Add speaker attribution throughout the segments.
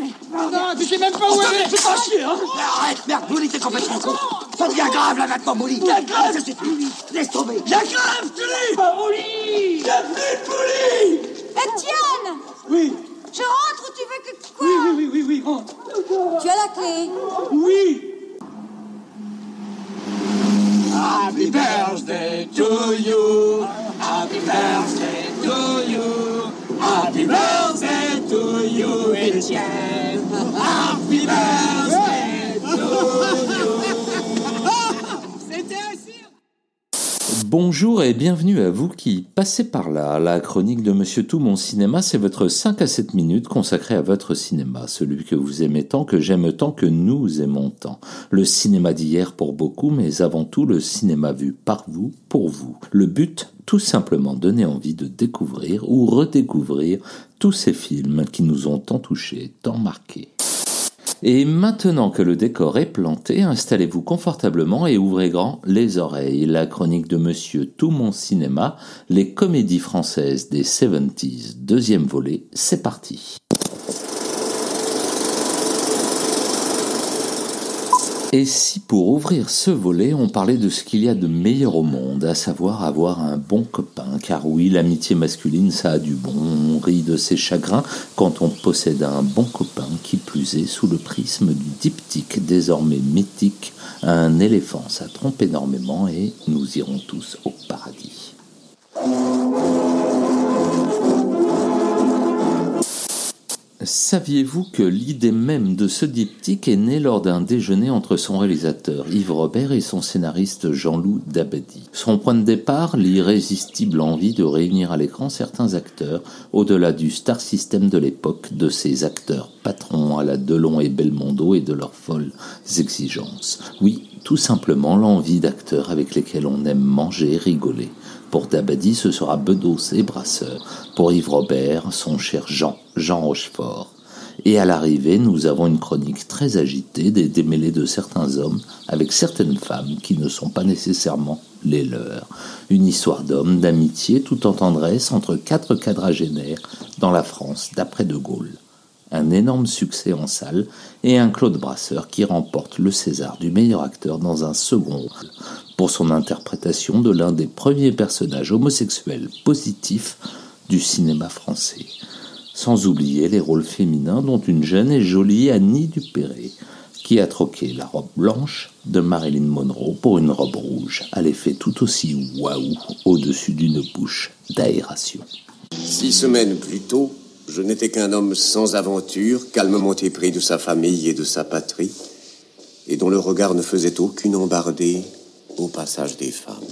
Speaker 1: Non, tu sais même pas où elle est.
Speaker 2: C'est pas chier, hein. Arrête, merde, Bouli, t'es complètement con. Ça devient grave, là, maintenant, Bouli.
Speaker 1: La grève
Speaker 2: Ça suffit, laisse tomber.
Speaker 1: La grève, tu dis Pas Bouli. Bienvenue, Bouli
Speaker 3: Etienne
Speaker 1: Oui,
Speaker 3: Je rentre ou tu veux que quoi
Speaker 1: oui, oui, oui, oui, oui, rentre.
Speaker 3: Tu as la clé.
Speaker 1: Oui
Speaker 2: yeah.
Speaker 4: Bonjour et bienvenue à vous qui passez par là. La chronique de Monsieur Tout Mon Cinéma, c'est votre 5 à 7 minutes consacrée à votre cinéma, celui que vous aimez tant, que j'aime tant, que nous aimons tant. Le cinéma d'hier pour beaucoup, mais avant tout le cinéma vu par vous, pour vous. Le but, tout simplement donner envie de découvrir ou redécouvrir tous ces films qui nous ont tant touchés, tant marqués. Et maintenant que le décor est planté, installez-vous confortablement et ouvrez grand les oreilles. La chronique de Monsieur Tout Mon Cinéma, les comédies françaises des 70s, deuxième volet, c'est parti. Et si pour ouvrir ce volet, on parlait de ce qu'il y a de meilleur au monde, à savoir avoir un bon copain, car oui, l'amitié masculine, ça a du bon, on rit de ses chagrins quand on possède un bon copain, qui plus est sous le prisme du diptyque désormais mythique, un éléphant, ça trompe énormément et nous irons tous au paradis. Saviez-vous que l'idée même de ce diptyque est née lors d'un déjeuner entre son réalisateur Yves Robert et son scénariste Jean-Loup Dabadi? Son point de départ, l'irrésistible envie de réunir à l'écran certains acteurs au-delà du star system de l'époque, de ces acteurs patrons à la Delon et Belmondo et de leurs folles exigences. Oui, tout simplement l'envie d'acteurs avec lesquels on aime manger et rigoler. Pour Dabadi, ce sera Bedos et Brasseur. Pour Yves Robert, son cher Jean, Jean Rochefort. Et à l'arrivée, nous avons une chronique très agitée des démêlés de certains hommes avec certaines femmes qui ne sont pas nécessairement les leurs. Une histoire d'hommes, d'amitié, tout en tendresse entre quatre quadragénaires dans la France d'après De Gaulle. Un énorme succès en salle et un Claude Brasseur qui remporte le César du meilleur acteur dans un second rôle pour son interprétation de l'un des premiers personnages homosexuels positifs du cinéma français. Sans oublier les rôles féminins dont une jeune et jolie Annie Dupéré, qui a troqué la robe blanche de Marilyn Monroe pour une robe rouge, à l'effet tout aussi waouh au-dessus d'une bouche d'aération.
Speaker 5: Six semaines plus tôt, je n'étais qu'un homme sans aventure, calmement épris de sa famille et de sa patrie, et dont le regard ne faisait aucune embardée au passage des femmes.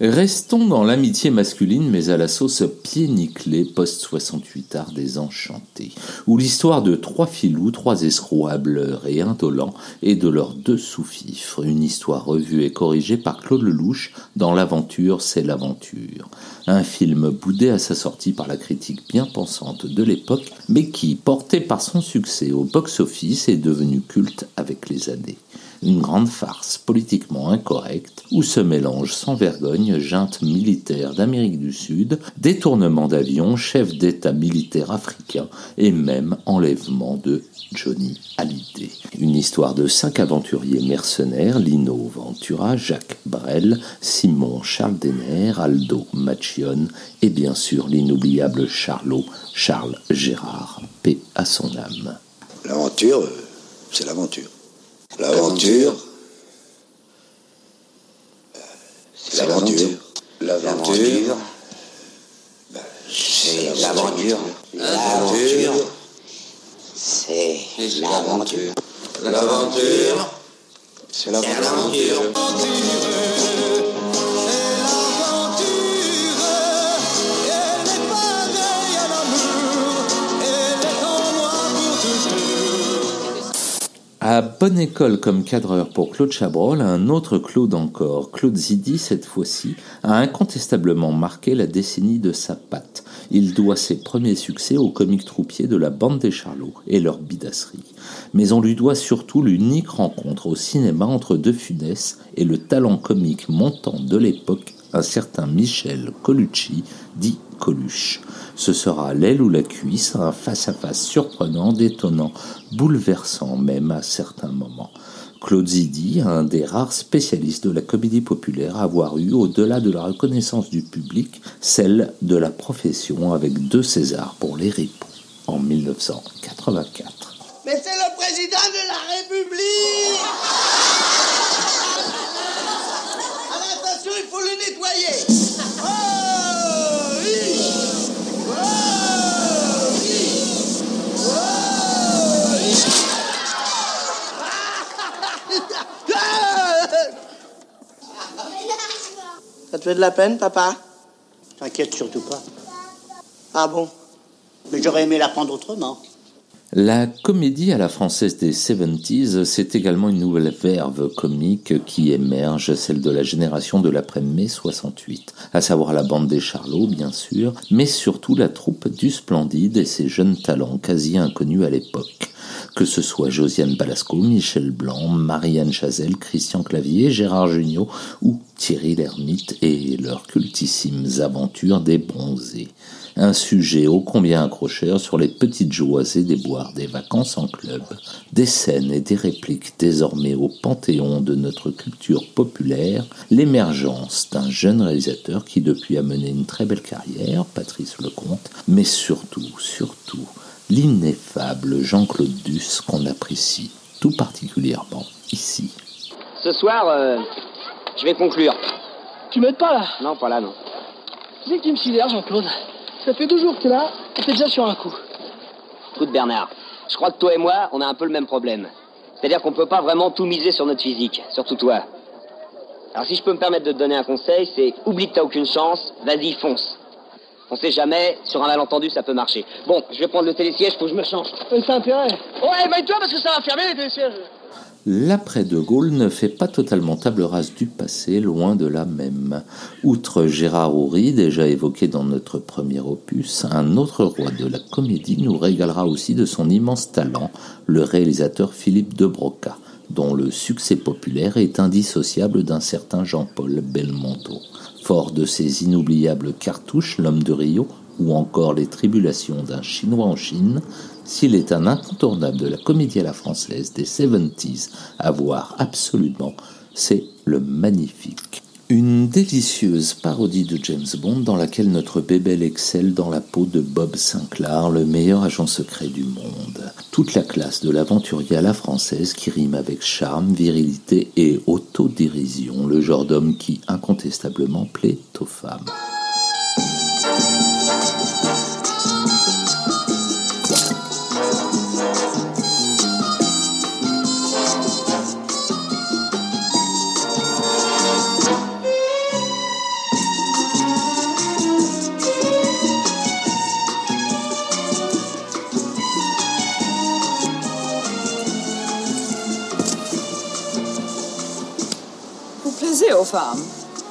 Speaker 4: Restons dans l'amitié masculine, mais à la sauce pied nickelé post-68 art des enchantés, où l'histoire de trois filous, trois escrocs hableurs et indolents, et de leurs deux sous-fifres, une histoire revue et corrigée par Claude Lelouch dans L'aventure, c'est l'aventure. Un film boudé à sa sortie par la critique bien pensante de l'époque, mais qui, porté par son succès au box-office, est devenu culte avec les années une grande farce politiquement incorrecte où se mélangent sans vergogne junte militaire d'Amérique du Sud, détournement d'avions, chef d'État militaire africain et même enlèvement de Johnny Hallyday. Une histoire de cinq aventuriers mercenaires, Lino Ventura, Jacques Brel, Simon Charles Denner, Aldo Machion et bien sûr l'inoubliable Charlot, Charles Gérard, paix à son âme.
Speaker 6: L'aventure, euh, c'est l'aventure. L'aventure, c'est l'aventure. L'aventure, c'est l'aventure. L'aventure, c'est l'aventure. L'aventure, c'est l'aventure.
Speaker 4: À bonne école comme cadreur pour Claude Chabrol, un autre Claude encore, Claude Zidi cette fois-ci, a incontestablement marqué la décennie de sa patte. Il doit ses premiers succès aux comiques troupiers de la bande des Charlots et leur bidasserie. Mais on lui doit surtout l'unique rencontre au cinéma entre De Funès et le talent comique montant de l'époque, un certain Michel Colucci, dit Coluche. Ce sera l'aile ou la cuisse, un face-à-face surprenant, détonnant, bouleversant même à certains moments. Claude Zidi, un des rares spécialistes de la comédie populaire à avoir eu, au-delà de la reconnaissance du public, celle de la profession avec deux Césars pour les ripoux en 1984.
Speaker 1: Mais c'est le président de la République Nettoyer Oh oui Oh oui Oh oui Ça te fait de la peine, papa?
Speaker 7: T'inquiète surtout pas.
Speaker 1: Ah bon?
Speaker 7: Mais j'aurais aimé l'apprendre autrement.
Speaker 4: La comédie à la française des 70s, c'est également une nouvelle verve comique qui émerge, celle de la génération de l'après-mai 68, à savoir la bande des Charlots, bien sûr, mais surtout la troupe du Splendide et ses jeunes talents quasi inconnus à l'époque. Que ce soit Josiane Balasco, Michel Blanc, Marianne Chazelle, Christian Clavier, Gérard Jugnot ou Thierry Lhermitte et leurs cultissimes aventures des bronzés un sujet ô combien accrocheur sur les petites joies et déboires des vacances en club, des scènes et des répliques désormais au panthéon de notre culture populaire, l'émergence d'un jeune réalisateur qui depuis a mené une très belle carrière, Patrice Lecomte, mais surtout, surtout, l'ineffable Jean-Claude Duss qu'on apprécie tout particulièrement ici.
Speaker 8: Ce soir, euh, je vais conclure.
Speaker 9: Tu m'aides pas là?
Speaker 8: Non, pas là, non.
Speaker 9: Tu sais que tu me sidères, Jean-Claude Ça fait deux jours que t'es là, et t'es déjà sur un coup.
Speaker 8: Écoute, Bernard, je crois que toi et moi, on a un peu le même problème. C'est-à-dire qu'on peut pas vraiment tout miser sur notre physique, surtout toi. Alors si je peux me permettre de te donner un conseil, c'est oublie que t'as aucune chance, vas-y, fonce. On sait jamais, sur un malentendu, ça peut marcher. Bon, je vais prendre le télésiège, faut que je me change.
Speaker 9: Mais c'est intérêt. Ouais, maille-toi parce que ça va fermer les télésièges.
Speaker 4: L'après-de Gaulle ne fait pas totalement table rase du passé, loin de là même. Outre Gérard Houry, déjà évoqué dans notre premier opus, un autre roi de la comédie nous régalera aussi de son immense talent, le réalisateur Philippe de Broca, dont le succès populaire est indissociable d'un certain Jean-Paul Belmondo. Fort de ses inoubliables cartouches, L'homme de Rio, ou encore Les tribulations d'un Chinois en Chine, s'il est un incontournable de la comédie à la française des 70s à voir absolument, c'est le magnifique. Une délicieuse parodie de James Bond dans laquelle notre bébé excelle dans la peau de Bob Sinclair, le meilleur agent secret du monde. Toute la classe de l'aventurier à la française qui rime avec charme, virilité et autodérision, le genre d'homme qui incontestablement plaît aux femmes.
Speaker 10: Aux femmes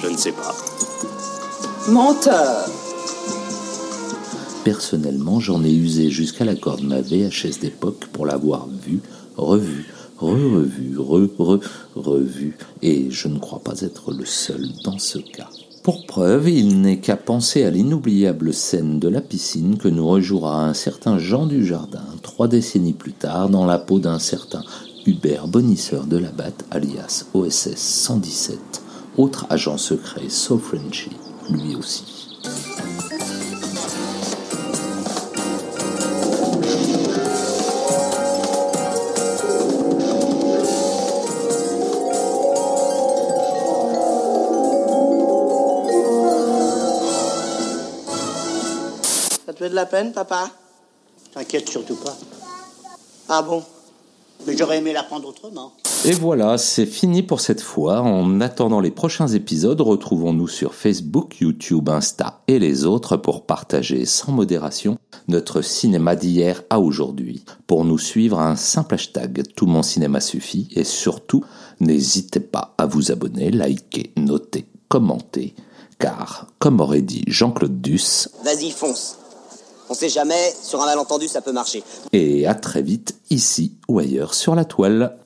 Speaker 11: Je ne sais pas.
Speaker 10: Menteur
Speaker 4: Personnellement, j'en ai usé jusqu'à la corde ma VHS d'époque pour l'avoir vue, revue, re-revue, re-re, revue, et je ne crois pas être le seul dans ce cas. Pour preuve, il n'est qu'à penser à l'inoubliable scène de la piscine que nous rejouera un certain Jean du Jardin trois décennies plus tard dans la peau d'un certain Hubert Bonisseur de la Batte, alias OSS 117, autre agent secret sauf Frenchy, lui aussi.
Speaker 1: Ça te fait de la peine, papa?
Speaker 7: T'inquiète surtout pas.
Speaker 1: Ah bon?
Speaker 7: Mais j'aurais aimé l'apprendre autrement.
Speaker 4: Et voilà, c'est fini pour cette fois. En attendant les prochains épisodes, retrouvons-nous sur Facebook, YouTube, Insta et les autres pour partager sans modération notre cinéma d'hier à aujourd'hui. Pour nous suivre, un simple hashtag Tout mon cinéma suffit et surtout, n'hésitez pas à vous abonner, liker, noter, commenter, car, comme aurait dit Jean-Claude Duss,
Speaker 8: Vas-y, fonce. On sait jamais, sur un malentendu, ça peut marcher.
Speaker 4: et à très vite ici ou ailleurs sur la toile.